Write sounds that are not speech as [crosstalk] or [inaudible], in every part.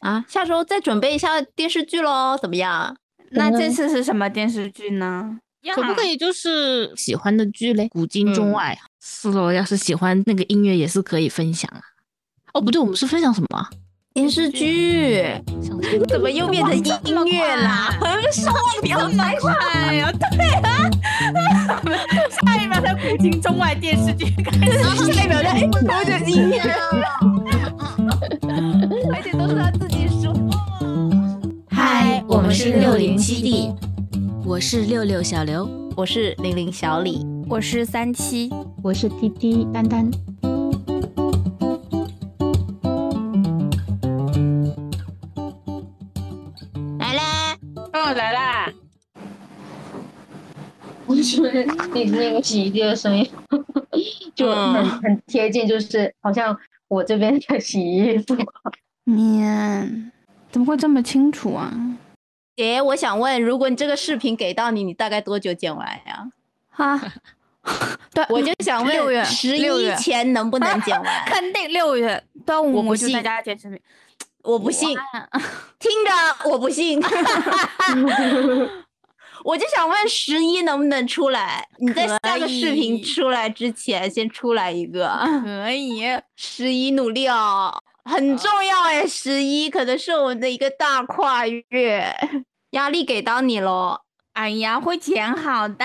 啊，下周再准备一下电视剧喽，怎么样？那这次是什么电视剧呢？可不可以就是喜欢的剧嘞？古今中外。是喽，要是喜欢那个音乐也是可以分享啊。哦，不对，我们是分享什么？电视剧？怎么又变成音乐啦？[laughs] 说话不要太快呀！对啊，[laughs] 下一秒在古今中外电视剧开始，[laughs] 下一秒在哎，我的音乐 [laughs] 而且都是他自己说。嗨，我们是六零七 D，我是六六小刘，我是零零小李，我是三七，我是滴滴丹丹。来啦！哦，来啦我觉得你那个洗衣机的声音 [laughs] 就很很贴近，就是好像我这边在洗衣服。面怎么会这么清楚啊？姐，我想问，如果你这个视频给到你，你大概多久剪完呀？哈，[laughs] 对，我就想问，六月十一前能不能剪完？[laughs] 肯定六月端午我不信在家剪视频。我不信，听着，我不信。[laughs] 我就想问十一能不能出来？你在下个视频出来之前先出来一个。可以，[laughs] 十一努力哦，很重要哎，十一可能是我们的一个大跨越，压力给到你喽。哎呀，会剪好的，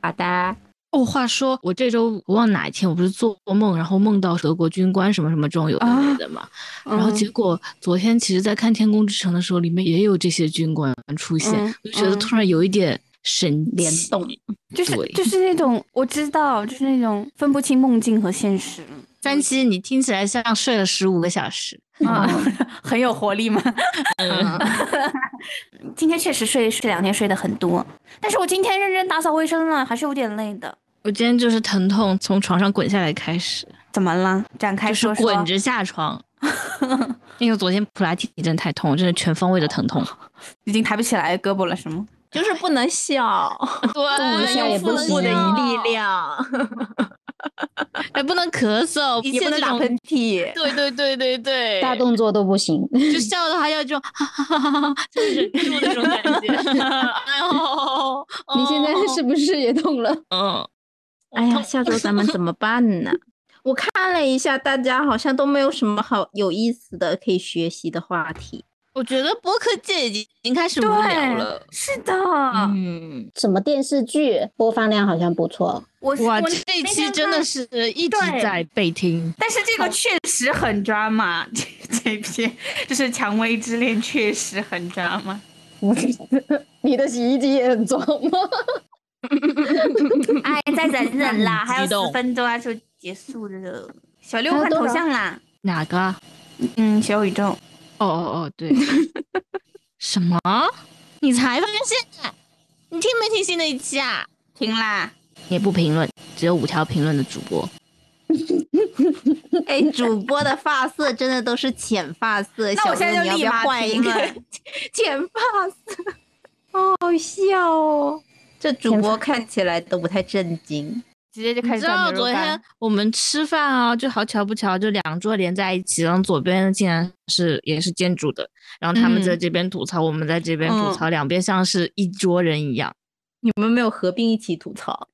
好的。哦，话说我这周我忘哪一天，我不是做梦，然后梦到德国军官什么什么这种有的没的嘛，然后结果昨天其实，在看《天空之城》的时候，里面也有这些军官出现，我就觉得突然有一点神联动，就是就是那种我知道，就是那种分不清梦境和现实。三七，你听起来像睡了十五个小时 [laughs] 啊，[laughs] 很有活力吗？[laughs] 今天确实睡这两天睡得很多，但是我今天认真打扫卫生了，还是有点累的。我今天就是疼痛从床上滚下来开始，怎么了？展开说说。滚着下床，[laughs] 因为昨天普拉提真的太痛，真的全方位的疼痛，已经抬不起来胳膊了，是吗？就是不能笑，[laughs] 对，用腹部的力量。[laughs] 还不能咳嗽，也不能打喷嚏。对对对对对，大动作都不行。就笑的话要就哈哈哈哈哈，就忍住那种感觉。哎呦，你现在是不是也痛了？嗯。哎呀，下周咱们怎么办呢？[laughs] 我看了一下，大家好像都没有什么好有意思的可以学习的话题。我觉得播客界已经已经开始无聊了。是的，嗯，什么电视剧播放量好像不错。我我，这一期真的是一直在被听。但是这个确实很抓马，这这篇就是《蔷薇之恋》确实很抓马。[laughs] 你的洗衣机也很抓吗？[laughs] 哎，再忍忍啦，还有十分钟啊就结束了。小六换头像啦，哪个？嗯，小宇宙。哦哦哦，对，[laughs] 什么？你才发现？你听没听新的一期啊？听啦，也不评论，只有五条评论的主播。[laughs] 哎，主播的发色真的都是浅发色，那我现在就立马换一个浅发色，好好笑哦！这主播看起来都不太正经。直接就开始。知道昨天我们吃饭啊，就好巧不巧，就两桌连在一起，然后左边竟然是也是建筑的，然后他们在这边吐槽，我们在这边吐槽，两边像是一桌人一样。你们没有合并一起吐槽？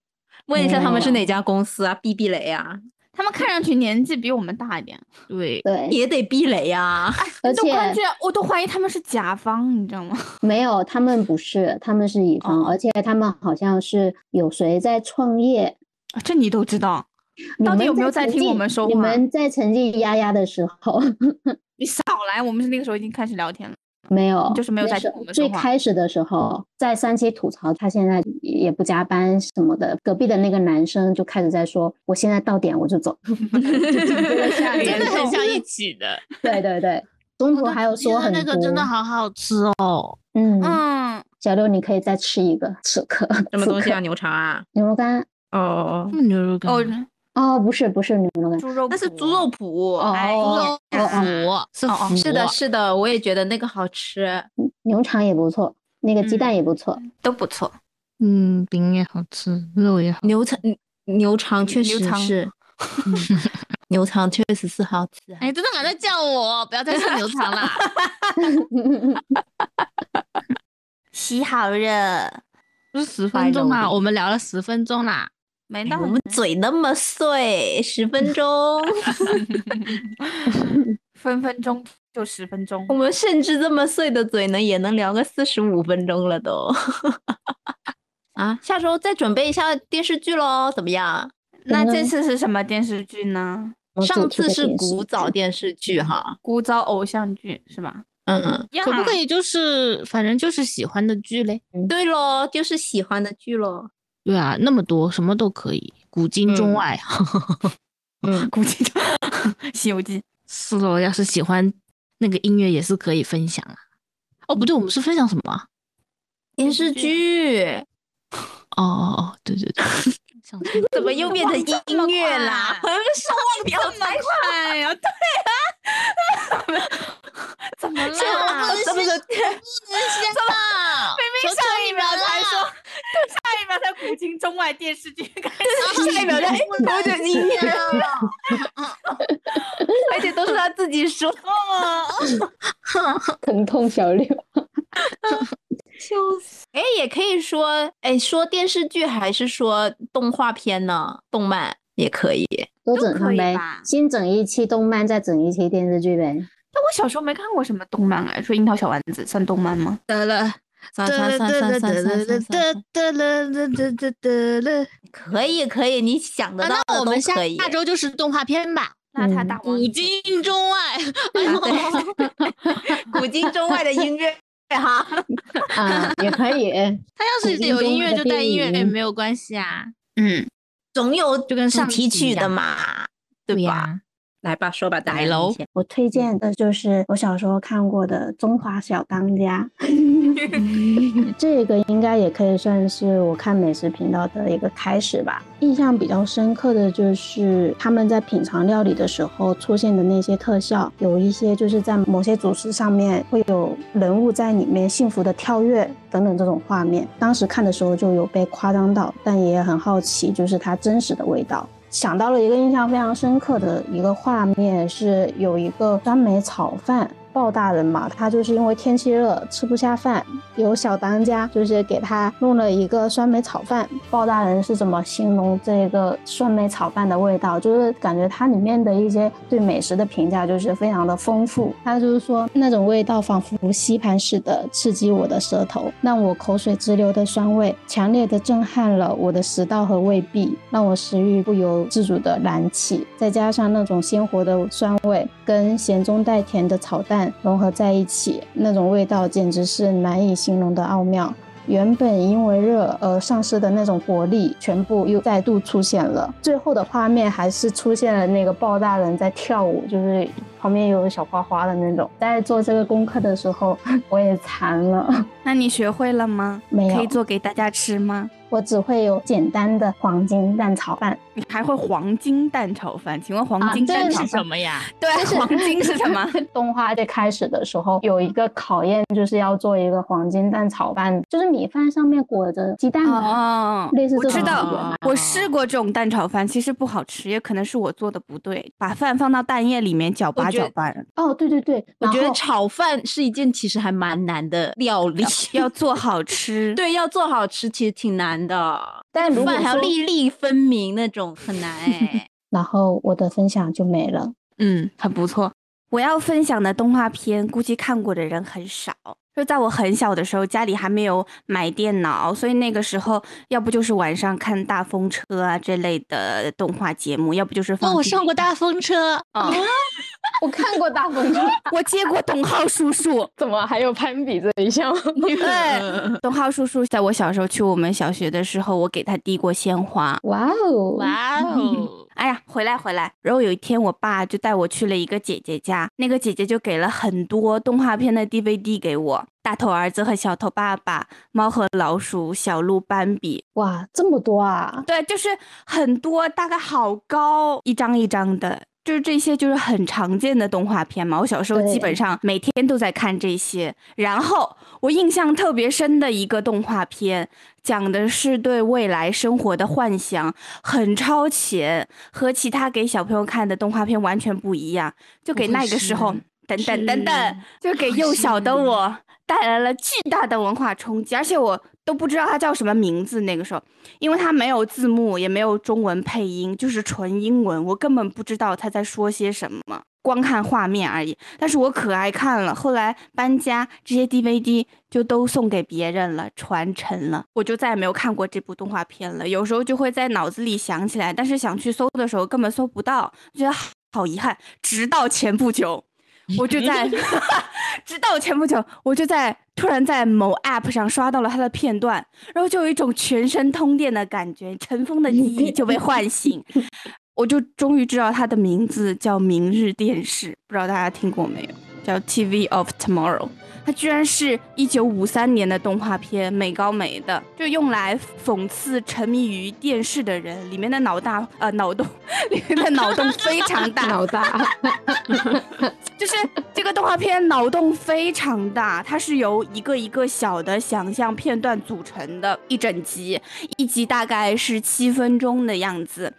问一下他们是哪家公司啊？避避雷啊？他们看上去年纪比我们大一点。对对，也得避雷呀。而且我都怀疑他们是甲方，你知道吗？[laughs] 没有，他们不是，他们是乙方，而且他们好像是有谁在创业。这你都知道，到底有没有在听我们说话？你们在沉浸丫丫的时候，[laughs] 你少来！我们是那个时候已经开始聊天了，没有，就是没有在。最开始的时候，在三期吐槽他现在也不加班什么的，隔壁的那个男生就开始在说：“我现在到点我就走。[laughs] ”真的很像一起的。[laughs] 对对对，中途还有说很多，那个真的好好吃哦。嗯嗯，小六你可以再吃一个，此刻什么东西啊？[laughs] 牛肠啊？牛肉干。哦哦哦，牛肉干哦哦，不是不是牛肉干，猪肉那是猪肉脯哦哦哦哦，是的是的，我也觉得那个好吃，牛肠也不错，那个鸡蛋也不错，都不错，嗯，饼也好吃，肉也好，牛肠牛肠确实是，牛肠确实是好吃啊。哎，真的还在叫我，不要再吃牛肠啦。[laughs] 洗好了，不是十分钟吗？我们聊了十分钟啦。没到我们嘴那么碎，十分钟 [laughs] [laughs] 分分钟就十分钟我。们甚至这么碎的嘴呢，也能聊个四十五分钟了都。[laughs] 啊，下周再准备一下电视剧喽，怎么样？那这次是什么电视剧呢？上次是古早电视剧哈，古早偶像剧是吧？嗯，可不可？以就是反正就是喜欢的剧嘞？对喽，就是喜欢的剧喽。对啊，那么多什么都可以，古今中嗯外。[laughs] 嗯，古籍《[laughs] 西游记》是咯，要是喜欢那个音乐也是可以分享啊。哦，不对，我们是分享什么啊？电视剧哦哦哦，对对对，[laughs] 怎么又变成音乐啦？我们是忘掉这么快呀？对啊，怎么了？啊这不是明明上一秒才说，下一秒才古今中外电视剧开始，下一秒就哎，我就音乐了，[laughs] 而且都是他自己说。疼痛小六，[laughs] 笑死！哎，也可以说，哎，说电视剧还是说动画片呢？动漫也可以。都整上呗以吧，先整一期动漫，再整一期电视剧呗。但我小时候没看过什么动漫哎，说樱桃小丸子算动漫吗？得了，算算算算算算算算算，得了得了得得了。[laughs] 可以可以，你想得啊，到的都那我们下可以。下周就是动画片吧，那他嗯古大王今中外。[laughs] [laughs] 古今中外的音乐哈，啊，也可以。他要是有音乐就带音乐也没有关系啊。嗯，总有主就跟上提取的嘛，对吧？呀，来吧，说吧，来喽我推荐的就是我小时候看过的《中华小当家》[laughs] [laughs] 这个应该也可以算是我看美食频道的一个开始吧。印象比较深刻的就是他们在品尝料理的时候出现的那些特效，有一些就是在某些主食上面会有人物在里面幸福的跳跃等等这种画面。当时看的时候就有被夸张到，但也很好奇，就是它真实的味道。想到了一个印象非常深刻的一个画面，是有一个酸梅炒饭。鲍大人嘛，他就是因为天气热吃不下饭，有小当家就是给他弄了一个酸梅炒饭。鲍大人是怎么形容这个酸梅炒饭的味道？就是感觉它里面的一些对美食的评价就是非常的丰富。他就是说那种味道仿佛吸盘似的刺激我的舌头，让我口水直流的酸味强烈的震撼了我的食道和胃壁，让我食欲不由自主的燃起。再加上那种鲜活的酸味跟咸中带甜的炒蛋融合在一起，那种味道简直是难以形容的奥妙。原本因为热而丧失的那种活力，全部又再度出现了。最后的画面还是出现了那个鲍大人在跳舞，就是旁边有小花花的那种。在做这个功课的时候，[laughs] 我也馋了，那你学会了吗？没有可以做给大家吃吗？我只会有简单的黄金蛋炒饭。你还会黄金蛋炒饭？请问黄金蛋炒饭？是什么呀？[laughs] 对，黄金是什么？[laughs] 动画最开始的时候有一个考验，就是要做一个黄金蛋炒饭，就是米饭上面裹着鸡蛋的。哦，类似这种我知道我试过这种蛋炒饭，其实不好吃，也可能是我做的不对，把饭放到蛋液里面搅我搅拌，哦，对对对，我觉得炒饭是一件其实还蛮难的料理，[laughs] 要做好吃。对，要做好吃其实挺难的，但如果饭还要粒粒分明那种，很难 [laughs] 哎。然后我的分享就没了。嗯，很不错。我要分享的动画片，估计看过的人很少。就在我很小的时候，家里还没有买电脑，所以那个时候要不就是晚上看大风车啊这类的动画节目，要不就是放。哦，我上过大风车，啊、我看过大风车，[laughs] 我接过董浩叔叔。怎么还有攀比这一项？[laughs] 对，董浩叔叔在我小时候去我们小学的时候，我给他递过鲜花。哇哦，哇哦！哎呀，回来回来。然后有一天，我爸就带我去了一个姐姐家，那个姐姐就给了很多动画片的 DVD 给我，《大头儿子和小头爸爸》《猫和老鼠》《小鹿斑比哇，这么多啊！》，对，就是很多，大概好高，一张一张的。就是这些就是很常见的动画片嘛。我小时候基本上每天都在看这些。然后我印象特别深的一个动画片，讲的是对未来生活的幻想，很超前，和其他给小朋友看的动画片完全不一样。就给那个时候，等等等等，就给幼小的我带来了巨大的文化冲击，而且我。都不知道它叫什么名字，那个时候，因为它没有字幕，也没有中文配音，就是纯英文，我根本不知道他在说些什么，光看画面而已。但是我可爱看了，后来搬家，这些 DVD 就都送给别人了，传承了，我就再也没有看过这部动画片了。有时候就会在脑子里想起来，但是想去搜的时候根本搜不到，觉得好遗憾。直到前不久。我就在 [laughs] [laughs] 直到前不久，我就在突然在某 App 上刷到了他的片段，然后就有一种全身通电的感觉，尘封的记忆就被唤醒，[laughs] 我就终于知道他的名字叫《明日电视》，不知道大家听过没有？叫 TV of Tomorrow。它居然是一九五三年的动画片，美高梅的，就用来讽刺沉迷于电视的人。里面的脑大呃脑洞，[laughs] 里面的脑洞非常大，脑大，就是这个动画片脑洞非常大，它是由一个一个小的想象片段组成的一整集，一集大概是七分钟的样子。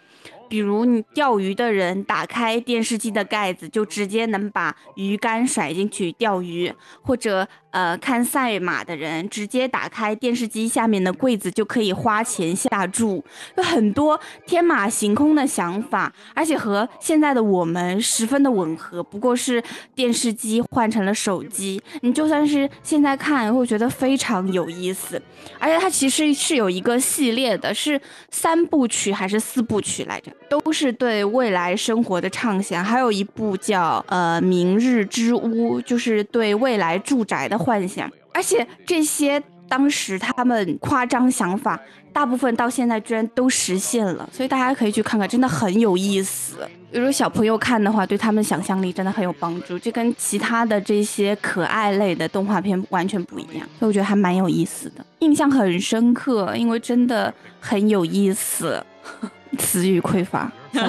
比如你钓鱼的人打开电视机的盖子，就直接能把鱼竿甩进去钓鱼，或者。呃，看赛马的人直接打开电视机下面的柜子就可以花钱下注，有很多天马行空的想法，而且和现在的我们十分的吻合。不过是电视机换成了手机，你就算是现在看，会觉得非常有意思。而且它其实是有一个系列的，是三部曲还是四部曲来着？都是对未来生活的畅想。还有一部叫呃《明日之屋》，就是对未来住宅的。幻想，而且这些当时他们夸张想法，大部分到现在居然都实现了，所以大家可以去看看，真的很有意思。比如果小朋友看的话，对他们想象力真的很有帮助，这跟其他的这些可爱类的动画片完全不一样，所以我觉得还蛮有意思的，印象很深刻，因为真的很有意思。[laughs] 词语匮乏，[laughs] 只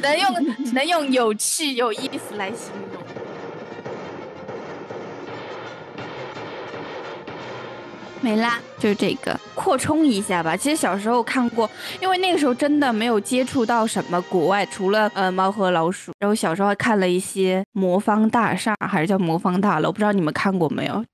能用只能用有趣、有意思来形容。没啦，就是这个扩充一下吧。其实小时候看过，因为那个时候真的没有接触到什么国外，除了呃猫和老鼠。然后小时候还看了一些魔方大厦，还是叫魔方大楼，不知道你们看过没有？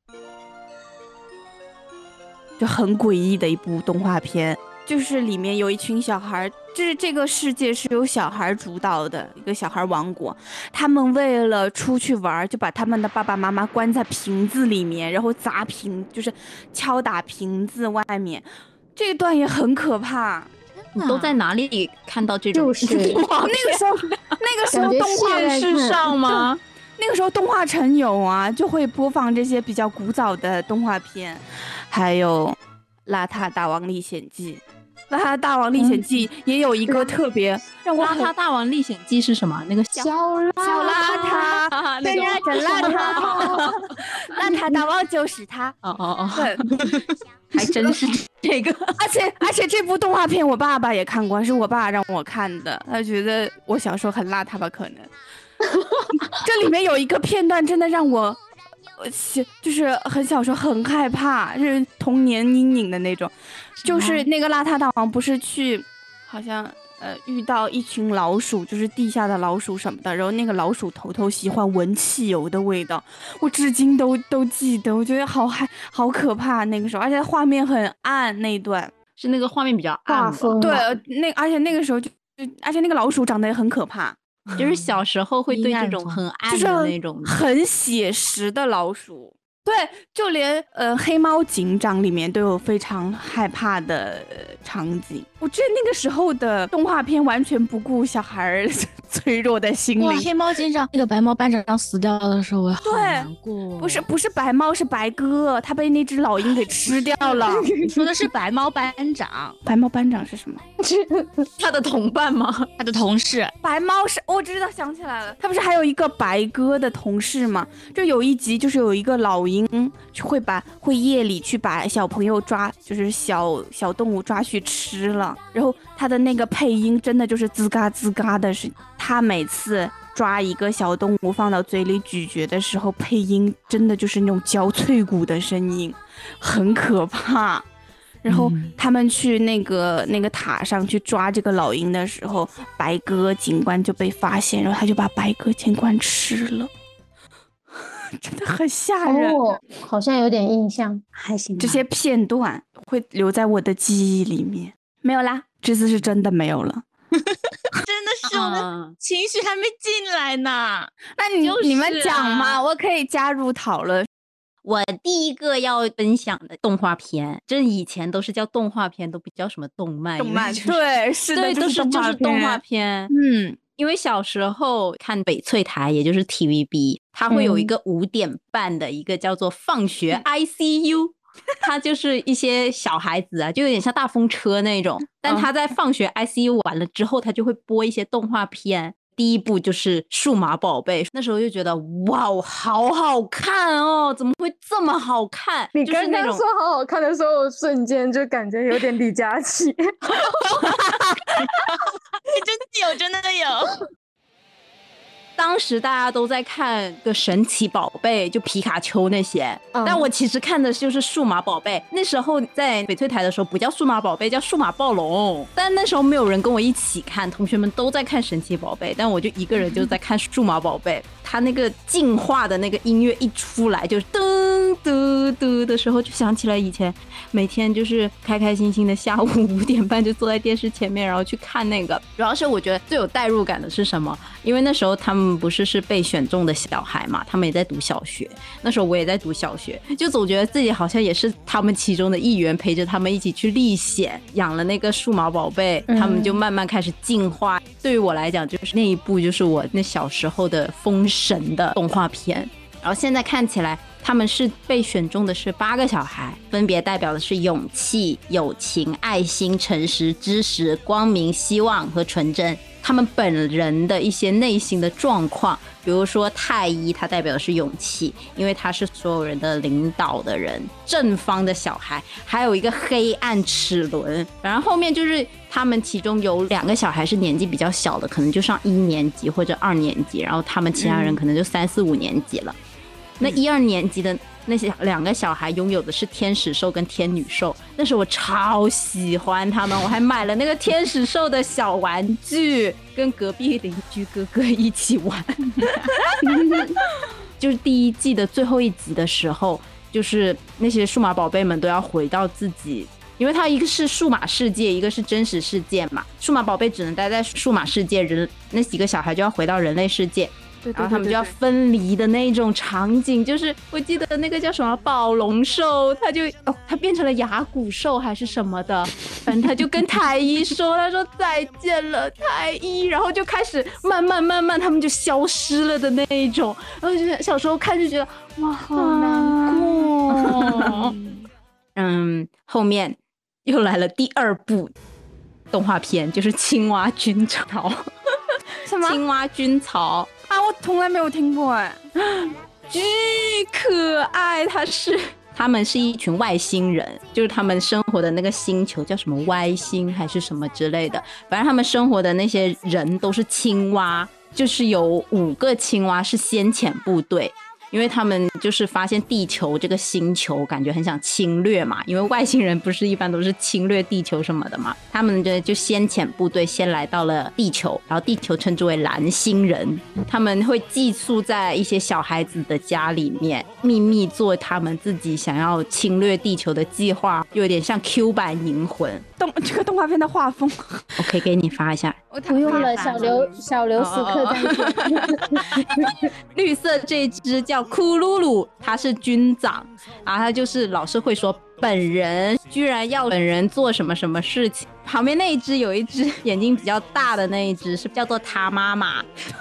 就很诡异的一部动画片。就是里面有一群小孩，就是这个世界是由小孩主导的一个小孩王国。他们为了出去玩，就把他们的爸爸妈妈关在瓶子里面，然后砸瓶，就是敲打瓶子外面。这一段也很可怕。你都在哪里看到这种？就是那个时候，[laughs] 那个时候动画市上吗？那个时候动画城有啊，就会播放这些比较古早的动画片，还有《邋遢大王历险记》。邋遢大王历险记也有一个特别让我邋遢大王历险记是什么？那个小小邋遢，对呀真邋遢，[laughs] 邋遢大王就是他。哦哦哦，对，[laughs] 还真是这个。[laughs] 而且而且这部动画片我爸爸也看过，是我爸让我看的。他觉得我小时候很邋遢吧？可能。这里面有一个片段真的让我，小就是很小时候很害怕，就是童年阴影的那种。就是那个邋遢大王，不是去，好像呃遇到一群老鼠，就是地下的老鼠什么的，然后那个老鼠头头喜欢闻汽油的味道，我至今都都记得，我觉得好害好可怕那个时候，而且画面很暗，那一段是那个画面比较暗，对，那而且那个时候就就而且那个老鼠长得也很可怕，[laughs] 就是小时候会对这种很暗的那种很写实的老鼠。对，就连呃《黑猫警长》里面都有非常害怕的场景。我觉得那个时候的动画片完全不顾小孩儿 [laughs] 脆弱的心灵。黑猫警长那个白猫班长死掉的时候，我好难过。不是不是白猫，是白鸽，他被那只老鹰给吃掉了。说的是白猫班长，[laughs] 白猫班长是什么？[laughs] 他的同伴吗？他的同事。白猫是，我知道，想起来了，他不是还有一个白鸽的同事吗？就有一集，就是有一个老鹰会把会夜里去把小朋友抓，就是小小动物抓去吃了。然后他的那个配音真的就是吱嘎吱嘎的，是他每次抓一个小动物放到嘴里咀嚼的时候，配音真的就是那种嚼脆骨的声音，很可怕。然后他们去那个那个塔上去抓这个老鹰的时候，白鸽警官就被发现，然后他就把白鸽警官吃了，[laughs] 真的很吓人。哦，好像有点印象，还行。这些片段会留在我的记忆里面。没有啦，这次是真的没有了。[laughs] 真的 [laughs] 是我的情绪还没进来呢。那你、就是你们讲嘛，啊我可以加入讨论。我第一个要分享的动画片，这以前都是叫动画片，都不叫什么动漫。动漫就是对，是的，对，都是就是动画片。嗯，因为小时候看翡翠台，也就是 TVB，它会有一个五点半的一个叫做放学 ICU，它就是一些小孩子啊，就有点像大风车那种。[laughs] 但他在放学 ICU 完了之后，他就会播一些动画片。第一部就是《数码宝贝》，那时候就觉得哇，好好看哦！怎么会这么好看？你就是那种刚刚说好好看的时候，我瞬间就感觉有点李佳琦。[laughs] [laughs] 真的有，真的有。当时大家都在看个神奇宝贝，就皮卡丘那些，嗯但我其实看的就是数码宝贝。那时候在翡翠台的时候不叫数码宝贝，叫数码暴龙。但那时候没有人跟我一起看，同学们都在看神奇宝贝，但我就一个人就在看数码宝贝。它那个进化的那个音乐一出来，就是噔嘟嘟的时候，就想起来以前每天就是开开心心的下午五点半就坐在电视前面，然后去看那个。主要是我觉得最有代入感的是什么？因为那时候他们不是是被选中的小孩嘛，他们也在读小学。那时候我也在读小学，就总觉得自己好像也是他们其中的一员，陪着他们一起去历险，养了那个数码宝贝，他们就慢慢开始进化。对于我来讲，就是那一步就是我那小时候的封神的动画片。然后现在看起来，他们是被选中的是八个小孩，分别代表的是勇气、友情、爱心、诚实、知识、光明、希望和纯真。他们本人的一些内心的状况，比如说太一，他代表的是勇气，因为他是所有人的领导的人，正方的小孩，还有一个黑暗齿轮。然后后面就是他们其中有两个小孩是年纪比较小的，可能就上一年级或者二年级，然后他们其他人可能就三四五年级了。那一二年级的那些两个小孩拥有的是天使兽跟天女兽，那时候我超喜欢他们，我还买了那个天使兽的小玩具，跟隔壁邻居哥哥一起玩。[laughs] 就是第一季的最后一集的时候，就是那些数码宝贝们都要回到自己。因为它一个是数码世界，一个是真实世界嘛。数码宝贝只能待在数码世界，人那几个小孩就要回到人类世界。对然后他们就要分离的那种场景，就是我记得那个叫什么宝龙兽，它就哦，它变成了牙骨兽还是什么的，[laughs] 反正他就跟太医说，他说再见了太医，然后就开始慢慢慢慢他们就消失了的那一种，然后就是小时候看就觉得哇好难过，[laughs] 嗯，后面又来了第二部动画片，就是青蛙军曹，什么？[laughs] 青蛙军曹。啊？我从来没有听过哎。[gasps] 巨可爱，他是他们是一群外星人，就是他们生活的那个星球叫什么歪星还是什么之类的，反正他们生活的那些人都是青蛙，就是有五个青蛙是先遣部队。因为他们就是发现地球这个星球，感觉很想侵略嘛。因为外星人不是一般都是侵略地球什么的嘛，他们就就先遣部队先来到了地球，然后地球称之为蓝星人，他们会寄宿在一些小孩子的家里面，秘密做他们自己想要侵略地球的计划，有点像 Q 版银魂。动这个动画片的画风，我可以给你发一下，不用了，小刘小刘时刻在线。[laughs] 绿色这只叫库鲁鲁，他是军长，然后他就是老是会说本人居然要本人做什么什么事情。旁边那一只有一只眼睛比较大的那一只是叫做他妈妈，[laughs]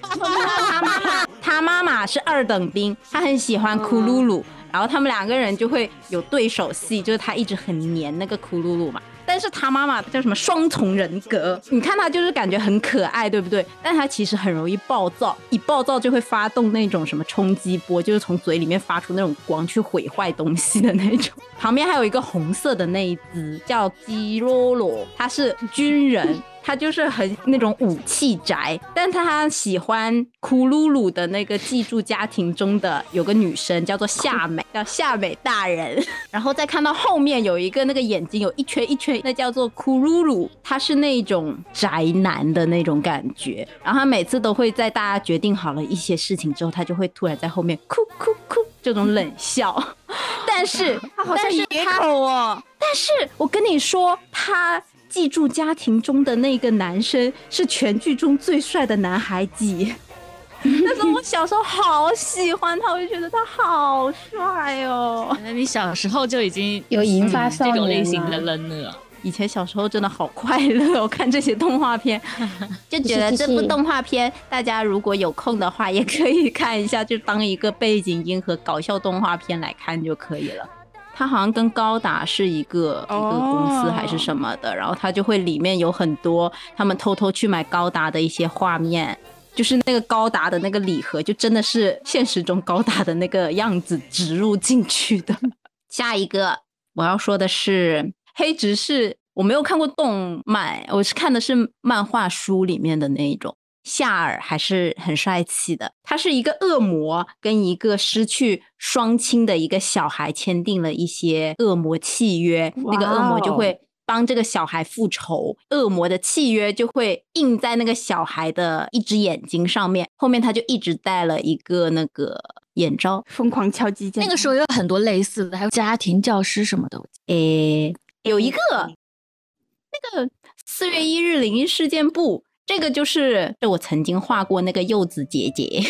他妈妈他妈妈是二等兵，他很喜欢库鲁鲁，然后他们两个人就会有对手戏，就是他一直很黏那个库鲁鲁嘛。但是他妈妈叫什么双重人格？你看他就是感觉很可爱，对不对？但他其实很容易暴躁，一暴躁就会发动那种什么冲击波，就是从嘴里面发出那种光去毁坏东西的那种。旁边还有一个红色的那一只叫基罗罗，他是军人。他就是很那种武器宅，但他喜欢库鲁鲁的那个寄住家庭中的有个女生叫做夏美，叫夏美大人。[laughs] 然后再看到后面有一个那个眼睛有一圈一圈，那叫做库鲁鲁，他是那种宅男的那种感觉。然后他每次都会在大家决定好了一些事情之后，他就会突然在后面哭哭哭这种冷笑。[laughs] 但是他好像但是野他口哦，但是我跟你说，他寄住家庭中的那个男生是全剧中最帅的男孩子。[laughs] 那时候我小时候好喜欢他，我就觉得他好帅哦。那你小时候就已经有引发少这种类型的人了。以前小时候真的好快乐，我看这些动画片，[laughs] 就觉得这部动画片大家如果有空的话，也可以看一下，就当一个背景音和搞笑动画片来看就可以了。它好像跟高达是一个一个公司还是什么的，然后他就会里面有很多他们偷偷去买高达的一些画面，就是那个高达的那个礼盒，就真的是现实中高达的那个样子植入进去的。[laughs] 下一个我要说的是黑执事，我没有看过动漫，我是看的是漫画书里面的那一种。夏尔还是很帅气的，他是一个恶魔，跟一个失去双亲的一个小孩签订了一些恶魔契约，那个恶魔就会帮这个小孩复仇，恶魔的契约就会印在那个小孩的一只眼睛上面，后面他就一直戴了一个那个眼罩，疯狂敲击键。那个时候有很多类似的，还有家庭教师什么的。诶，有一个那个四月一日灵异事件簿，这个就是就我曾经画过那个柚子姐姐，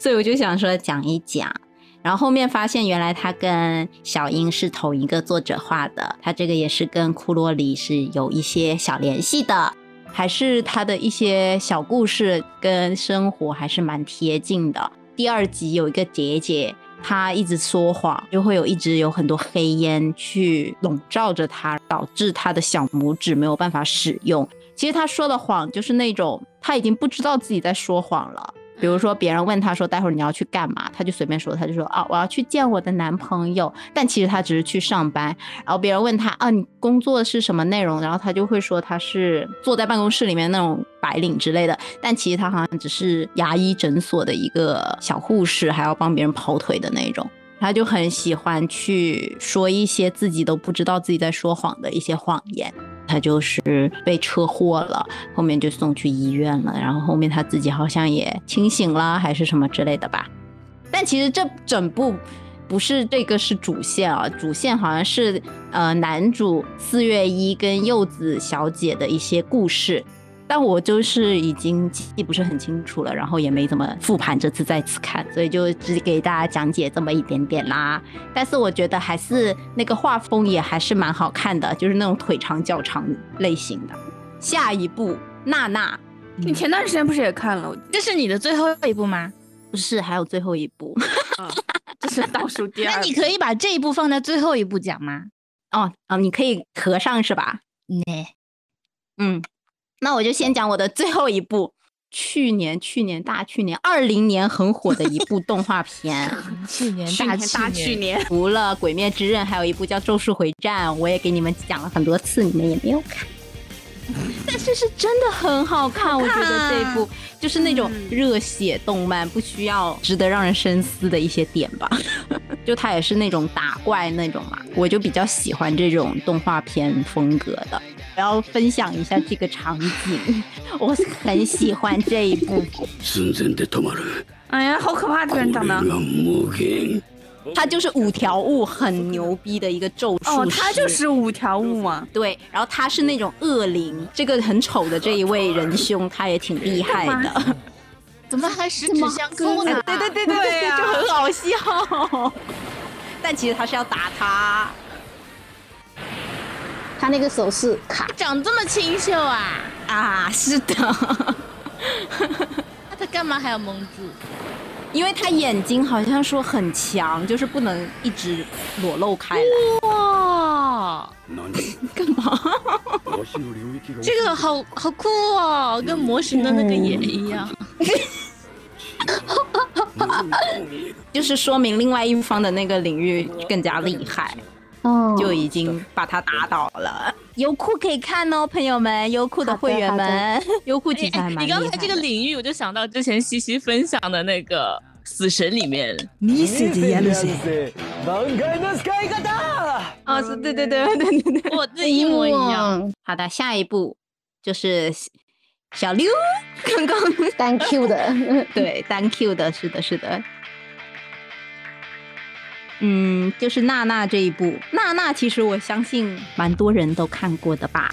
所以我就想说讲一讲。然后后面发现原来他跟小樱是同一个作者画的，他这个也是跟库洛里是有一些小联系的，还是他的一些小故事跟生活还是蛮贴近的。第二集有一个姐姐，她一直说谎，就会有一直有很多黑烟去笼罩着她，导致她的小拇指没有办法使用。其实她说的谎就是那种，她已经不知道自己在说谎了。比如说，别人问她说：“待会儿你要去干嘛？”她就随便说，她就说：“啊，我要去见我的男朋友。”但其实她只是去上班。然后别人问她：“啊，你工作是什么内容？”然后她就会说：“她是坐在办公室里面那种白领之类的。”但其实她好像只是牙医诊所的一个小护士，还要帮别人跑腿的那种。她就很喜欢去说一些自己都不知道自己在说谎的一些谎言。他就是被车祸了，后面就送去医院了，然后后面他自己好像也清醒了，还是什么之类的吧。但其实这整部不是这个是主线啊，主线好像是呃男主四月一跟柚子小姐的一些故事。但我就是已经记不是很清楚了，然后也没怎么复盘，这次再次看，所以就只给大家讲解这么一点点啦。但是我觉得还是那个画风也还是蛮好看的，就是那种腿长脚长类型的。下一部娜娜你前段时间不是也看了？这是你的最后一部吗？不是，还有最后一部这是倒数第二。那你可以把这一部放在最后一部讲吗？哦哦，你可以合上是吧？呢，嗯，那我就先讲我的最后一部，去年去年大去年二零年很火的一部动画片。[laughs] 去年大去年，除了《鬼灭之刃》，还有一部叫《咒术回战》，我也给你们讲了很多次，你们也没有看。[laughs] 但是是真的很好看，我觉得这一部就是那种热血动漫，不需要值得让人深思的一些点吧。[laughs] 就它也是那种打怪那种嘛，我就比较喜欢这种动画片風格的。我要分享一下这个场景，[laughs] 我很喜欢这一部。寸前で止まる哎呀，好可怕！这个人长得 これが無限它就是五条悟很牛逼的一个咒术哦，师他就是五条悟嘛。对，然后他是那种恶灵，这个很丑的这一位仁兄，他也挺厉害的，[laughs] 怎么还十指相扣呢？对对对对对，就很好笑。但其实他是要打他，他那个手势卡长这么清秀啊？啊，是的，那[laughs] 他干嘛还要蒙住？ 因为他眼睛好像说很强，就是不能一直裸露开来。哇，干嘛？这个好好酷哦，跟魔神的那个也一样。就是说明另外一方的那个领域更加厉害，哦，就已经把他打倒了。优酷可以看哦，朋友们，优酷的会员们，优酷其实还蛮你。刚才这个领域，我就想到之前西西分享的那个《死神》里面，啊，是对对对 [laughs] 对对对，我这一模一样。好的，下一步就是小溜，刚刚。单 Q 的，[laughs] 对单 Q 的，是的，是的。嗯，就是娜娜这一部，娜娜其实我相信蛮多人都看过的吧，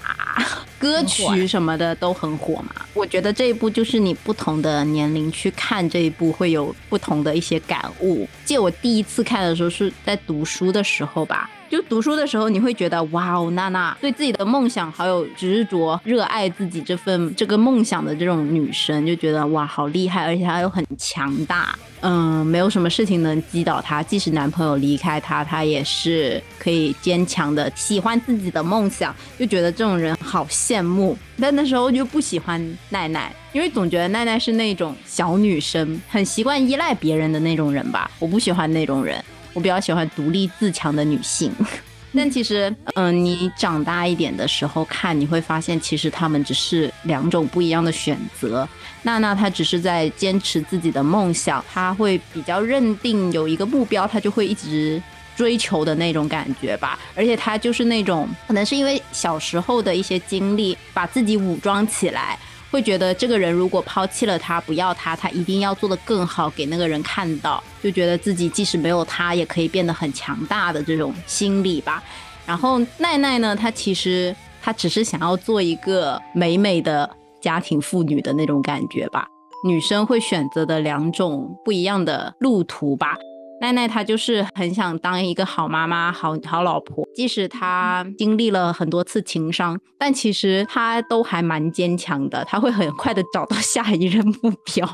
歌曲什么的都很火嘛。我觉得这一部就是你不同的年龄去看这一部会有不同的一些感悟。记得我第一次看的时候是在读书的时候吧，就读书的时候你会觉得哇哦，娜娜对自己的梦想好有执着，热爱自己这份这个梦想的这种女生，就觉得哇好厉害，而且她又很强大。嗯，没有什么事情能击倒她，即使男朋友离开她，她也是可以坚强的喜欢自己的梦想，就觉得这种人好羡慕。但那时候就不喜欢奈奈，因为总觉得奈奈是那种小女生，很习惯依赖别人的那种人吧。我不喜欢那种人，我比较喜欢独立自强的女性。[laughs] 但其实，嗯、你长大一点的时候看，你会发现，其实他们只是两种不一样的选择。娜娜她只是在坚持自己的梦想，她会比较认定有一个目标，她就会一直追求的那种感觉吧。而且她就是那种，可能是因为小时候的一些经历，把自己武装起来。会觉得这个人如果抛弃了他，不要他，他一定要做得更好，给那个人看到，就觉得自己即使没有他，也可以变得很强大的这种心理吧。然后奈奈呢，她其实她只是想要做一个美美的家庭妇女的那种感觉吧。女生会选择的两种不一样的路途吧。奈奈她就是很想当一个好妈妈、好好老婆，即使她经历了很多次情伤，但其实她都还蛮坚强的，她会很快的找到 [laughs] 下一任目标。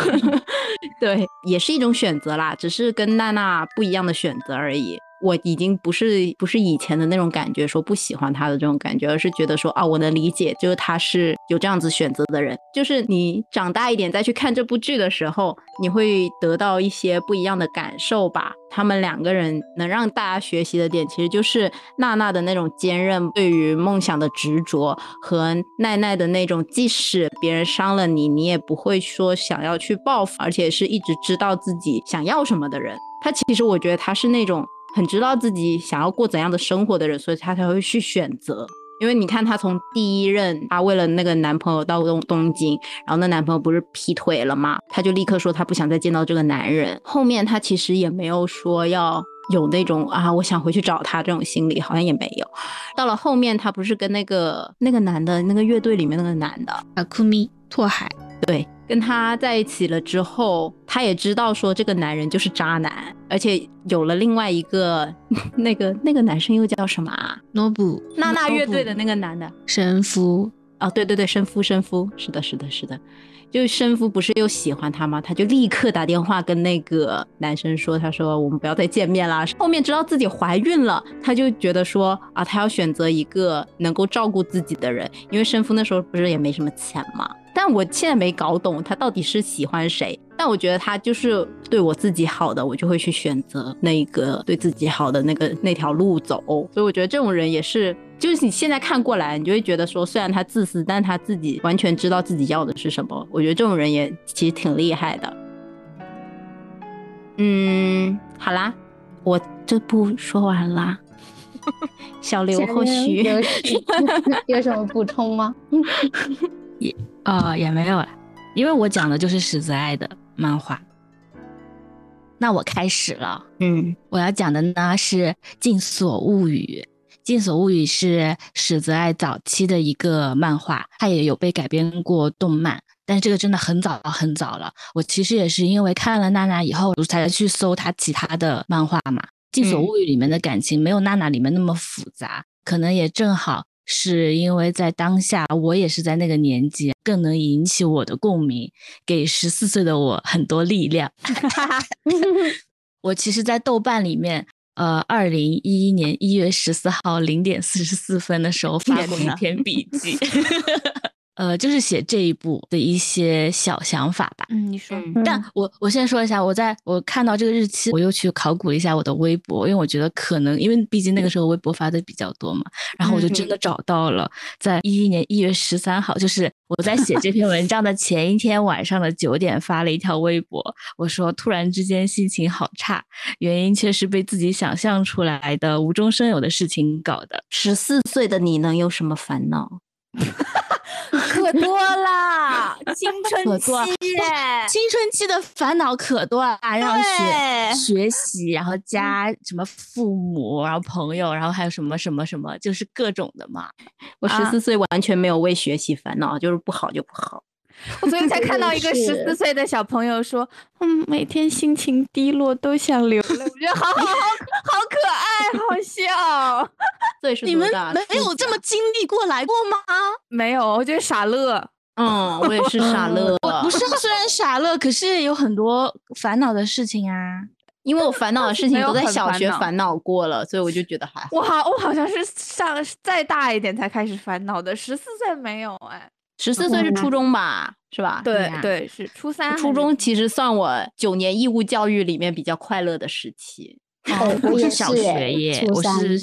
[laughs] 对，也是一种选择啦，只是跟娜娜不一样的选择而已。我已经不是不是以前的那种感觉，说不喜欢他的这种感觉，而是觉得说啊，我能理解，就是他是有这样子选择的人。就是你长大一点再去看这部剧的时候，你会得到一些不一样的感受吧。他们两个人能让大家学习的点，其实就是娜娜的那种坚韧，对于梦想的执着，和奈奈的那种，即使别人伤了你，你也不会说想要去报复，而且是一直知道自己想要什么的人。他其实我觉得他是那种。很知道自己想要过怎样的生活的人，所以他才会去选择。因为你看，她从第一任，她为了那个男朋友到东东京，然后那男朋友不是劈腿了吗？她就立刻说她不想再见到这个男人。后面她其实也没有说要有那种啊，我想回去找他这种心理，好像也没有。到了后面，她不是跟那个那个男的，那个乐队里面那个男的，阿库米拓海，对，跟他在一起了之后，她也知道说这个男人就是渣男，而且有了另外一个 [laughs] 那个那个男生又叫什么啊？诺布娜娜乐队的那个男的神夫，哦，对对对，生夫生夫，是的，是的，是的，就生夫不是又喜欢他吗？他就立刻打电话跟那个男生说，他说我们不要再见面啦。后面知道自己怀孕了，他就觉得说啊，他要选择一个能够照顾自己的人，因为生夫那时候不是也没什么钱嘛。但我现在没搞懂他到底是喜欢谁，但我觉得他就是对我自己好的，我就会去选择那个对自己好的那个那条路走。所以我觉得这种人也是，就是你现在看过来，你就会觉得说，虽然他自私，但他自己完全知道自己要的是什么。我觉得这种人也其实挺厉害的。嗯，好啦，我这部说完啦。[laughs] 小刘或许有 [laughs] 有什么补充吗？[laughs] 啊、也没有了，因为我讲的就是史子爱的漫画。那我开始了，嗯我要讲的呢是《镜锁物语》。《镜锁物语》是史子爱早期的一个漫画，它也有被改编过动漫，但是这个真的很早很早了。我其实也是因为看了娜娜以后，我才去搜她其他的漫画嘛。《镜锁物语》里面的感情没有娜娜里面那么复杂，可能也正好是因为在当下我也是在那个年纪，更能引起我的共鸣，给十四岁的我很多力量。[laughs] 我其实，在豆瓣里面，呃，二零一一年一月十四号零点四十四分的时候发过一篇笔记。[laughs] [laughs] 呃，就是写这一部的一些小想法吧。嗯，你说。但我我先说一下，我在我看到这个日期，我又去考古了一下我的微博，因为我觉得可能，因为毕竟那个时候微博发的比较多嘛。然后我就真的找到了，在一一年一月十三号，就是我在写这篇文章的前一天晚上的九点发了一条微博，我说突然之间心情好差，原因却是被自己想象出来的无中生有的事情搞的。十四岁的你能有什么烦恼？[laughs] 可多啦，青春期，青春期的烦恼可多啦，然后学学习，然后加什么父母，然后朋友，然后还有什么什么什么，就是各种的嘛。我十四岁完全没有为学习烦恼，就是不好就不好。我昨天才看到一个十四岁的小朋友说：“嗯，每天心情低落都想流泪。”我觉得好好好好可爱，好笑。[laughs] 你们没有这么经历过来过吗？没有，我觉得傻乐。嗯，我也是傻乐。我 [laughs] 不是，虽然傻乐，可是有很多烦恼的事情啊。因为我烦恼的事情都在小学烦恼过了，所以我就觉得还好。我好，我好像是上再大一点才开始烦恼的，十四岁没有哎。十四岁是初中吧，是吧？对对，是初三。初中其实算我九年义务教育里面比较快乐的时期。我是小学耶，我是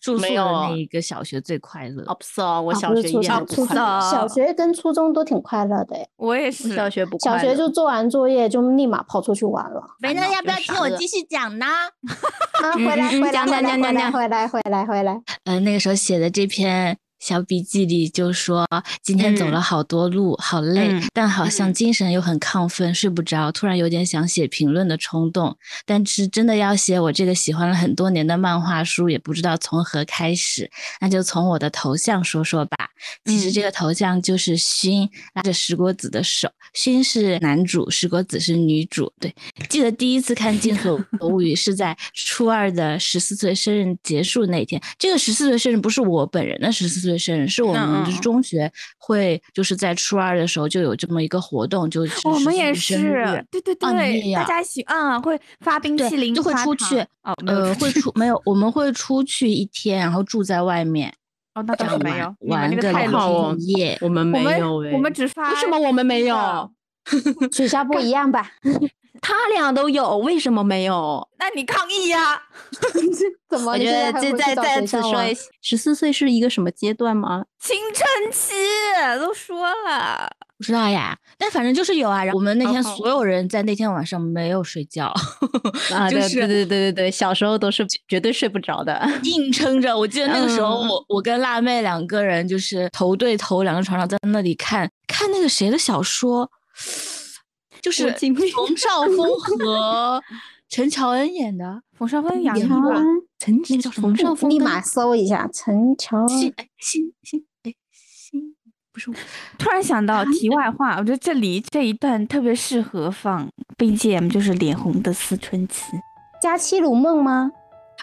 住宿的那一个小学最快乐。哦不是哦，我小学也不快乐。小学跟初中都挺快乐的诶。我也是，小学不快乐。小学就做完作业就立马跑出去玩了。没人要不要听我继续讲呢？啊，回来回来回来回来回来回来回来。嗯，那个时候写的这篇。小笔记里就说今天走了好多路，好累，但好像精神又很亢奋，睡不着。突然有点想写评论的冲动，但是真的要写我这个喜欢了很多年的漫画书，也不知道从何开始。那就从我的头像说说吧。其实这个头像就是薰拉着石国子的手，薰是男主，石国子是女主。对，记得第一次看《镜锁物语》是在初二的十四岁生日结束那天。这个十四岁生日不是我本人的十四岁生日，是我们就是中学会就是在初二的时候就有这么一个活动，就我们也是，对对对，大家喜嗯会发冰淇淋，就会出去哦，呃会出没有，我们会出去一天，然后住在外面。哦，那倒是没有，玩个太好哦。我们没有，我们只发。为什么我们没有？学校不一样吧？他俩都有，为什么没有？那你抗议呀？[laughs] 怎么？我觉得再再再次说，十四岁是一个什么阶段吗？青春期都说了。不知道呀，但反正就是有啊。我们那天所有人在那天晚上没有睡觉啊，[laughs] 就是对对对对对，小时候都是绝对睡不着的，硬撑着。我记得那个时候，我我跟辣妹两个人就是头对头，两个床上在那里看看那个谁的小说，就是冯绍峰和陈乔恩演的。[laughs] 冯绍峰演的陈叫冯绍峰，立马搜一下陈乔恩。新哎新新。[laughs] 突然想到题外话，我觉得这里这一段特别适合放 BGM，就是脸红的思春期，《佳期如梦》吗？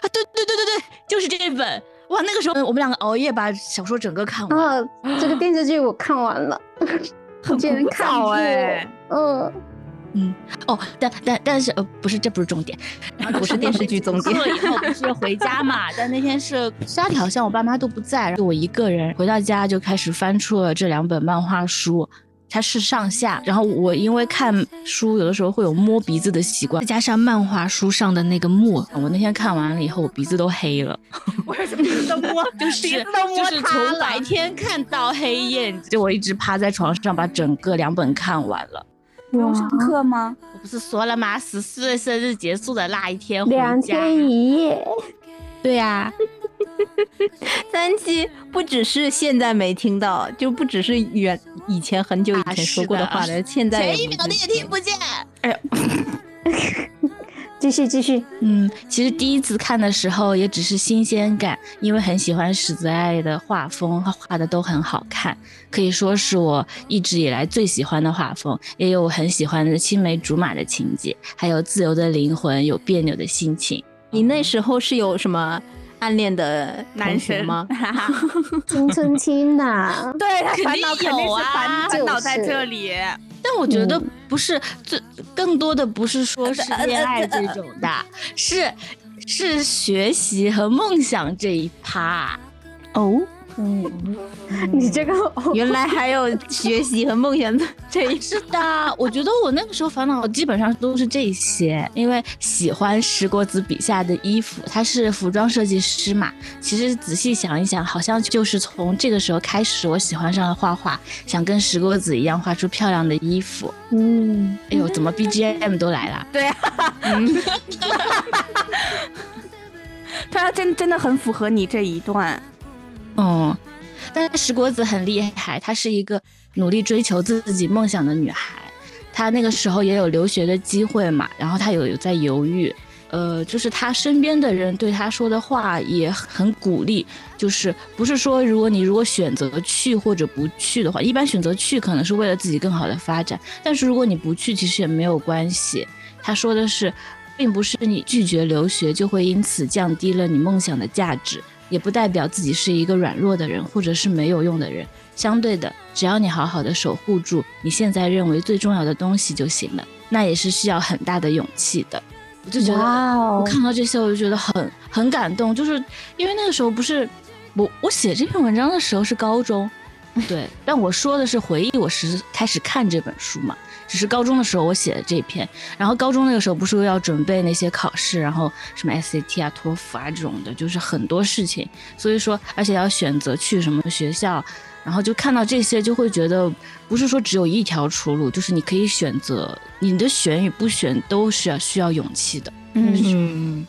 啊，对对对对对，就是这本。哇，那个时候我们两个熬夜把小说整个看完。啊，这个电视剧我看完了，[laughs] 很古早哎，嗯。嗯哦，但但但是呃不是，这不是重点，[laughs] 不是电视剧重点。以后不是 [laughs] 回家嘛？但那天是 [laughs] 家里好像我爸妈都不在，就我一个人回到家就开始翻出了这两本漫画书，它是上下。然后我因为看书有的时候会有摸鼻子的习惯，再加上漫画书上的那个墨，我那天看完了以后我鼻子都黑了。[laughs] 我什么鼻子都摸？就是就是从白天看到黑夜，就我一直趴在床上把整个两本看完了。不用上课吗？我不是说了吗？十四岁生日结束的那一天回家。两天一夜。对呀。[laughs] 三七不只是现在没听到，就不只是原以前很久以前说过的话了，现在前一秒你也听不见。哎呀。[laughs] 继续继续，嗯，其实第一次看的时候也只是新鲜感，因为很喜欢史子爱的画风，他画的都很好看，可以说是我一直以来最喜欢的画风。也有我很喜欢的青梅竹马的情节，还有自由的灵魂，有别扭的心情。你那时候是有什么暗恋的男神吗？[laughs] 青春期呐，[laughs] 对他烦恼肯定是烦恼在这里。但我觉得不是，最更多的不是说是恋爱这种的，是是学习和梦想这一趴。哦，嗯，[laughs] 你这个哦原来还有学习和梦想的这一是的，我觉得我那个时候烦恼基本上都是这些，因为喜欢石国子笔下的衣服，他是服装设计师嘛。其实仔细想一想，好像就是从这个时候开始，我喜欢上了画画，想跟石国子一样画出漂亮的衣服。嗯，哎呦，怎么 BGM 都来了？对啊，[laughs] 他真真的很符合你这一段。嗯，但是石国子很厉害，她是一个努力追求自己梦想的女孩。她那个时候也有留学的机会嘛，然后她有有在犹豫，呃，就是她身边的人对她说的话也很鼓励，就是不是说如果你如果选择去或者不去的话，一般选择去可能是为了自己更好的发展，但是如果你不去，其实也没有关系。她说的是，并不是你拒绝留学就会因此降低了你梦想的价值。也不代表自己是一个软弱的人，或者是没有用的人。相对的，只要你好好的守护住你现在认为最重要的东西就行了，那也是需要很大的勇气的。我就觉得，我看到这些，我就觉得很很感动，就是因为那个时候不是我我写这篇文章的时候是高中，对，但我说的是回忆我是开始看这本书嘛，只是高中的时候我写的这篇，然后高中那个时候不是要准备那些考试，然后什么 SAT 啊、托福啊这种的，就是很多事情，所以说而且要选择去什么学校，然后就看到这些就会觉得不是说只有一条出路，就是你可以选择，你的选与不选都是要需要勇气的。嗯。嗯，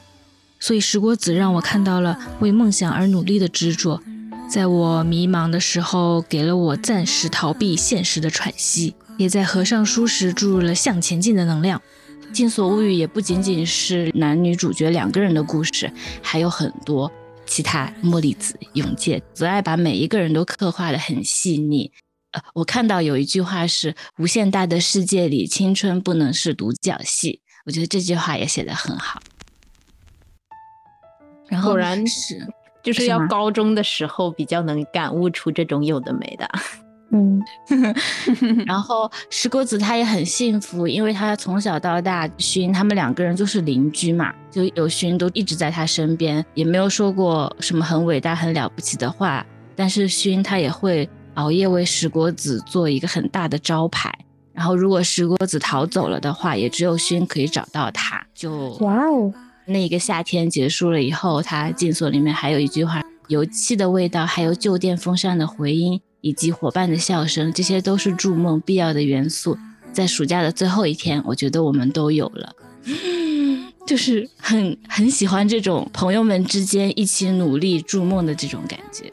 所以石国子让我看到了为梦想而努力的执着，在我迷茫的时候，给了我暂时逃避现实的喘息，也在合上书时注入了向前进的能量。《镜所物语》也不仅仅是男女主角两个人的故事，还有很多其他茉莉子、永介、泽爱把每一个人都刻画的很细腻。呃，我看到有一句话是“无限大的世界里，青春不能是独角戏”，我觉得这句话也写得很好。然后果然是就是要高中的时候比较能感悟出这种有的没的。嗯，[laughs] 然后石国子他也很幸福，因为他从小到大，勋他们两个人就是邻居嘛，就有勋都一直在他身边，也没有说过什么很伟大、很了不起的话。但是勋他也会熬夜为石国子做一个很大的招牌。然后如果石国子逃走了的话，也只有勋可以找到他。就哇哦，那一个夏天结束了以后，他进所里面还有一句话：油漆的味道，还有旧电风扇的回音，以及伙伴的笑声，这些都是筑梦必要的元素。在暑假的最后一天，我觉得我们都有了，[laughs] 就是很很喜欢这种朋友们之间一起努力筑梦的这种感觉。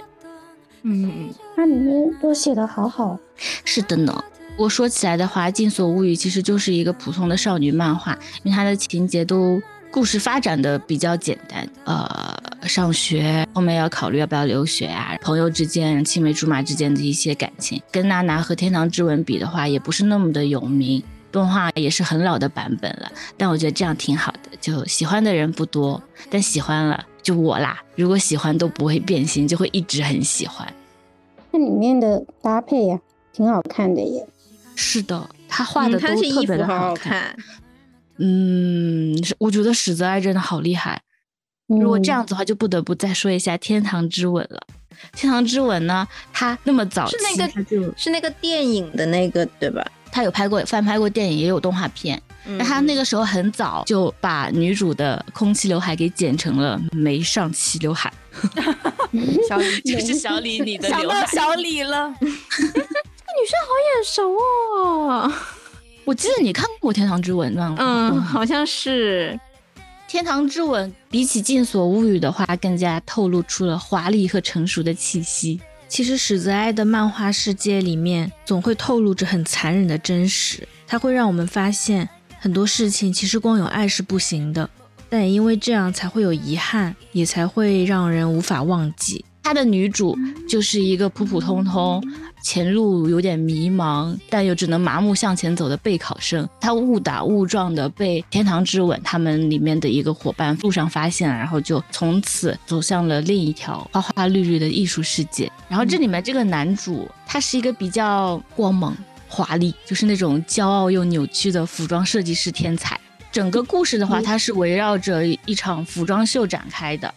嗯，那里面都写的好好，是的呢。我说起来的话，《镜所物语》其实就是一个普通的少女漫画，因为它的情节都故事发展的比较简单。呃，上学后面要考虑要不要留学啊，朋友之间、青梅竹马之间的一些感情，跟娜娜和《天堂之吻》比的话，也不是那么的有名。动画也是很老的版本了，但我觉得这样挺好的，就喜欢的人不多，但喜欢了就我啦。如果喜欢都不会变心，就会一直很喜欢。那里面的搭配呀、挺好看的耶。是的，他画的都特别的好看。嗯，我觉得史泽爱真的好厉害。如果这样嗯，子的话，就不得不再说一下《天堂之吻》了。《天堂之吻》呢，它那么早期，是那个是那个电影的那个对吧？它有拍过翻拍过电影，也有动画片。嗯他那个时候很早就把女主的空气刘海给剪成了没上齐刘海，[laughs] 小李 [laughs] 就是小李你的想刘海到。小李了，[laughs] 这个女生好眼熟哦。我记得你看过《天堂之吻》漫画，嗯，好像是。《天堂之吻》比起《镜所物语》的话，更加透露出了华丽和成熟的气息。其实史泽爱的漫画世界里面，总会透露着很残忍的真实，它会让我们发现很多事情其实光有爱是不行的，但也因为这样才会有遗憾，也才会让人无法忘记。她的女主就是一个普普通通、前路有点迷茫，但又只能麻木向前走的备考生。他误打误撞的被天堂之吻他们里面的一个伙伴路上发现，然后就从此走向了另一条花花绿绿的艺术世界。然后这里面这个男主，他是一个比较光芒华丽，就是那种骄傲又扭曲的服装设计师天才。整个故事的话，它是围绕着一场服装秀展开的。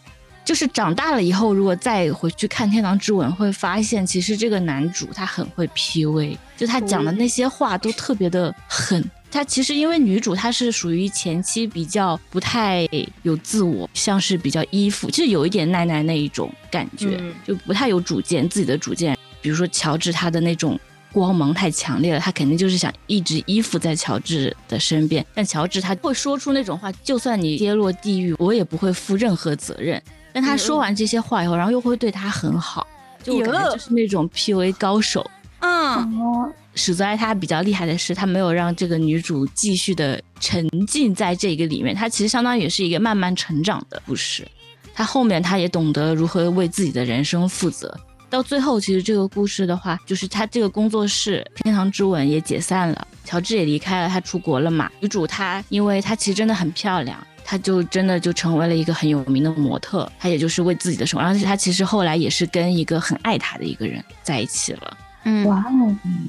就是长大了以后，如果再回去看《天堂之吻》，会发现其实这个男主他很会 PUA，就他讲的那些话都特别的狠。他其实因为女主她是属于前期比较不太有自我，像是比较依附，其实有一点奈奈那一种感觉，就不太有主见，自己的主见。比如说乔治他的那种光芒太强烈了，他肯定就是想一直依附在乔治的身边。但乔治他会说出那种话，就算你跌落地狱，我也不会负任何责任。但他说完这些话以后，然后又会对他很好，就我感觉就是那种 PUA 高手。嗯，史泽爱他比较厉害的是，他没有让这个女主继续的沉浸在这个里面，他其实相当于是一个慢慢成长的故事。他后面他也懂得如何为自己的人生负责。到最后，其实这个故事的话，就是他这个工作室《天堂之吻》也解散了，乔治也离开了，他出国了嘛。女主她，因为她其实真的很漂亮。她就真的就成为了一个很有名的模特，他也就是为自己的生活，而且他其实后来也是跟一个很爱他的一个人在一起了。嗯，哇哦，嗯，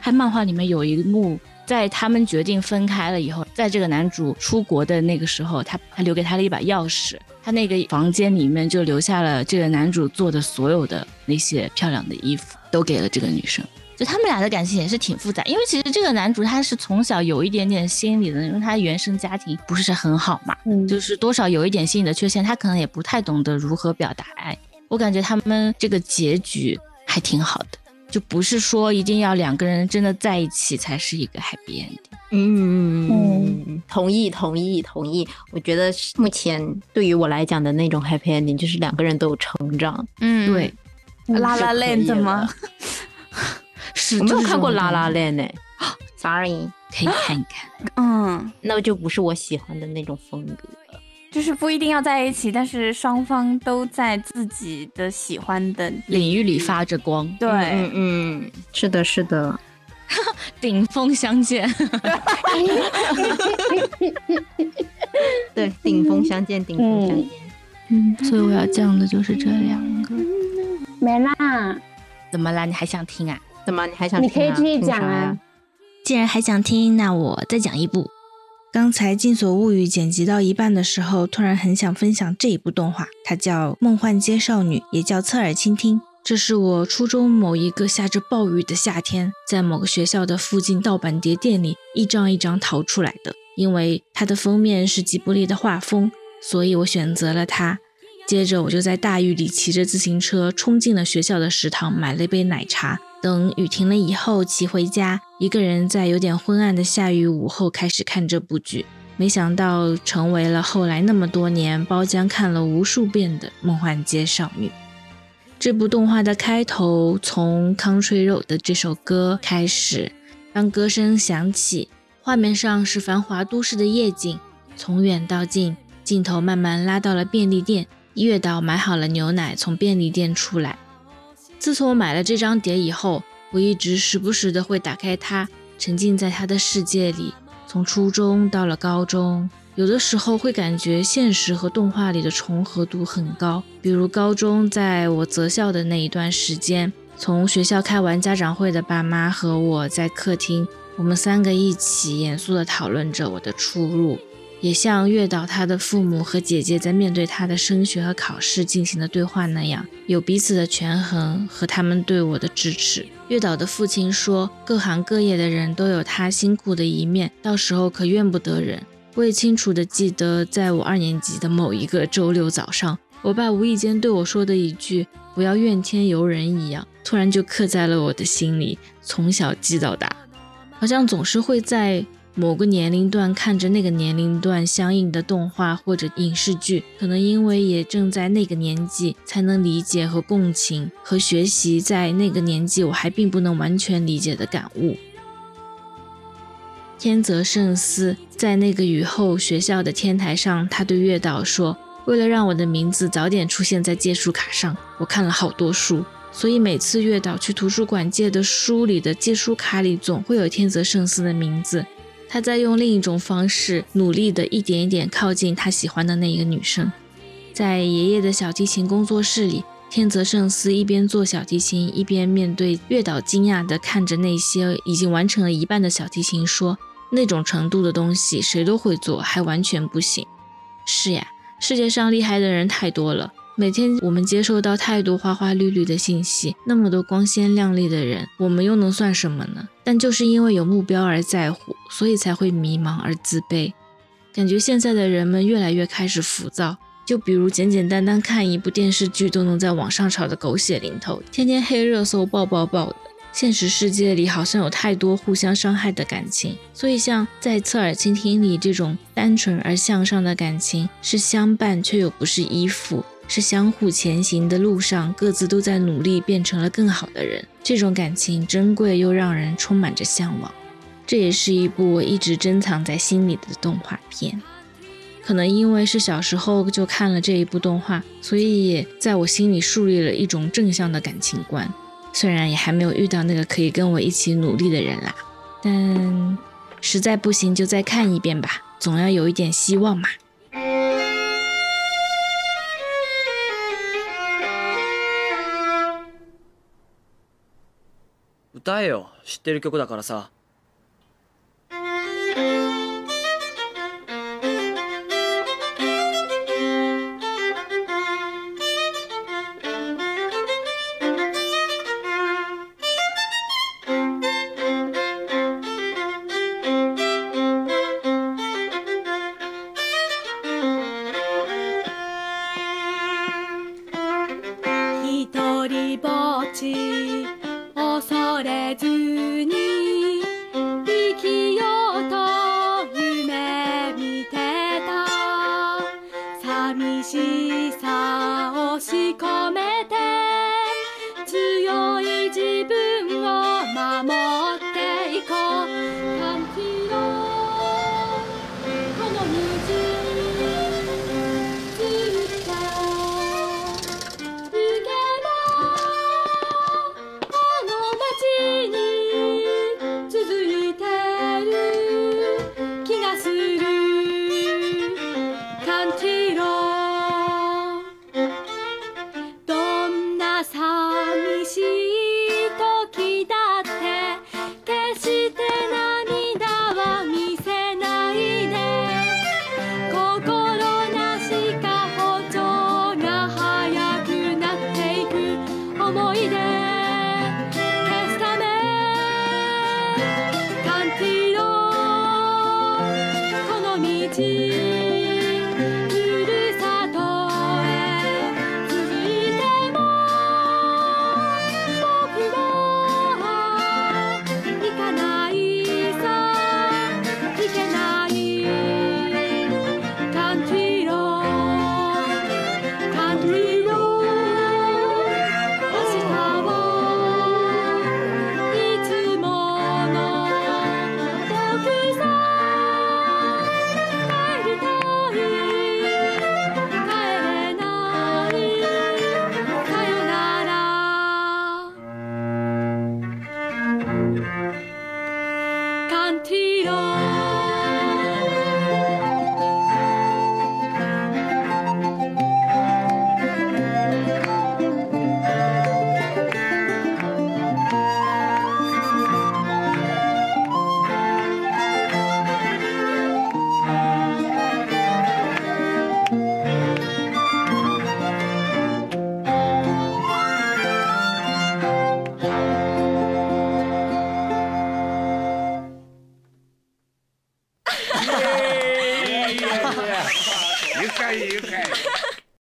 还漫画里面有一幕，在他们决定分开了以后，在这个男主出国的那个时候，他他留给他了一把钥匙，他那个房间里面就留下了这个男主做的所有的那些漂亮的衣服，都给了这个女生。就他们俩的感情也是挺复杂，因为其实这个男主他是从小有一点点心理的，因为他原生家庭不是很好嘛，嗯，就是多少有一点心理的缺陷，他可能也不太懂得如何表达爱。我感觉他们这个结局还挺好的，就不是说一定要两个人真的在一起才是一个 happy ending。嗯嗯，同意同意同意。我觉得目前对于我来讲的那种 happy ending 就是两个人都有成长。嗯，对，拉拉链怎么？[laughs] 是我没有看过《拉拉链》呢，[gasps] sorry，可以看一看。嗯，那就不是我喜欢的那种风格。就是不一定要在一起，但是双方都在自己的喜欢的领域里发着光。对，嗯嗯，是的，是的，[laughs] 顶峰相见。对，顶峰相见，顶峰相见。嗯，所以我要讲的就是这两个。没啦，怎么啦？你还想听啊？怎么？你还想？你可以继续讲啊。既然还想听，那我再讲一部。刚才《静所物语》剪辑到一半的时候，突然很想分享这一部动画，它叫《梦幻街少女》，也叫《侧耳倾听》。这是我初中某一个下着暴雨的夏天，在某个学校的附近盗版碟店里一张一张淘出来的。因为它的封面是吉卜力的画风，所以我选择了它。接着我就在大雨里骑着自行车冲进了学校的食堂，买了一杯奶茶。等雨停了以后，骑回家，一个人在有点昏暗的下雨午后开始看这部剧。没想到成为了后来那么多年包浆看了无数遍的《梦幻街少女》。这部动画的开头从《Country Road》的这首歌开始，当歌声响起，画面上是繁华都市的夜景，从远到近，镜头慢慢拉到了便利店。月岛买好了牛奶，从便利店出来。自从我买了这张碟以后，我一直时不时的会打开它，沉浸在他的世界里。从初中到了高中，有的时候会感觉现实和动画里的重合度很高。比如高中在我择校的那一段时间，从学校开完家长会的爸妈和我在客厅，我们三个一起严肃的讨论着我的出路。也像月岛他的父母和姐姐在面对他的升学和考试进行的对话那样，有彼此的权衡和他们对我的支持。月岛的父亲说：“各行各业的人都有他辛苦的一面，到时候可怨不得人。”我也清楚地记得，在我二年级的某一个周六早上，我爸无意间对我说的一句“不要怨天尤人”一样，突然就刻在了我的心里，从小记到大，好像总是会在。某个年龄段看着那个年龄段相应的动画或者影视剧，可能因为也正在那个年纪，才能理解和共情和学习在那个年纪我还并不能完全理解的感悟。天泽圣司在那个雨后学校的天台上，他对月岛说：“为了让我的名字早点出现在借书卡上，我看了好多书，所以每次月岛去图书馆借的书里的借书卡里总会有天泽圣司的名字。”他在用另一种方式努力的一点一点靠近他喜欢的那一个女生，在爷爷的小提琴工作室里，天泽圣司一边做小提琴，一边面对月岛惊讶的看着那些已经完成了一半的小提琴，说：“那种程度的东西谁都会做，还完全不行。是呀，世界上厉害的人太多了，每天我们接收到太多花花绿绿的信息，那么多光鲜亮丽的人，我们又能算什么呢？但就是因为有目标而在乎，所以才会迷茫而自卑。感觉现在的人们越来越开始浮躁，就比如简简单单看一部电视剧都能在网上吵得狗血淋头，天天黑热搜爆爆爆的。现实世界里好像有太多互相伤害的感情，所以像在侧耳倾听里这种单纯而向上的感情，是相伴却又不是依附，是相互前行的路上各自都在努力变成了更好的人。这种感情珍贵又让人充满着向往。这也是一部我一直珍藏在心里的动画片，可能因为是小时候就看了这一部动画，所以在我心里树立了一种正向的感情观。虽然也还没有遇到那个可以跟我一起努力的人啦，但实在不行就再看一遍吧，总要有一点希望嘛。えよ。知ってる曲だからさ。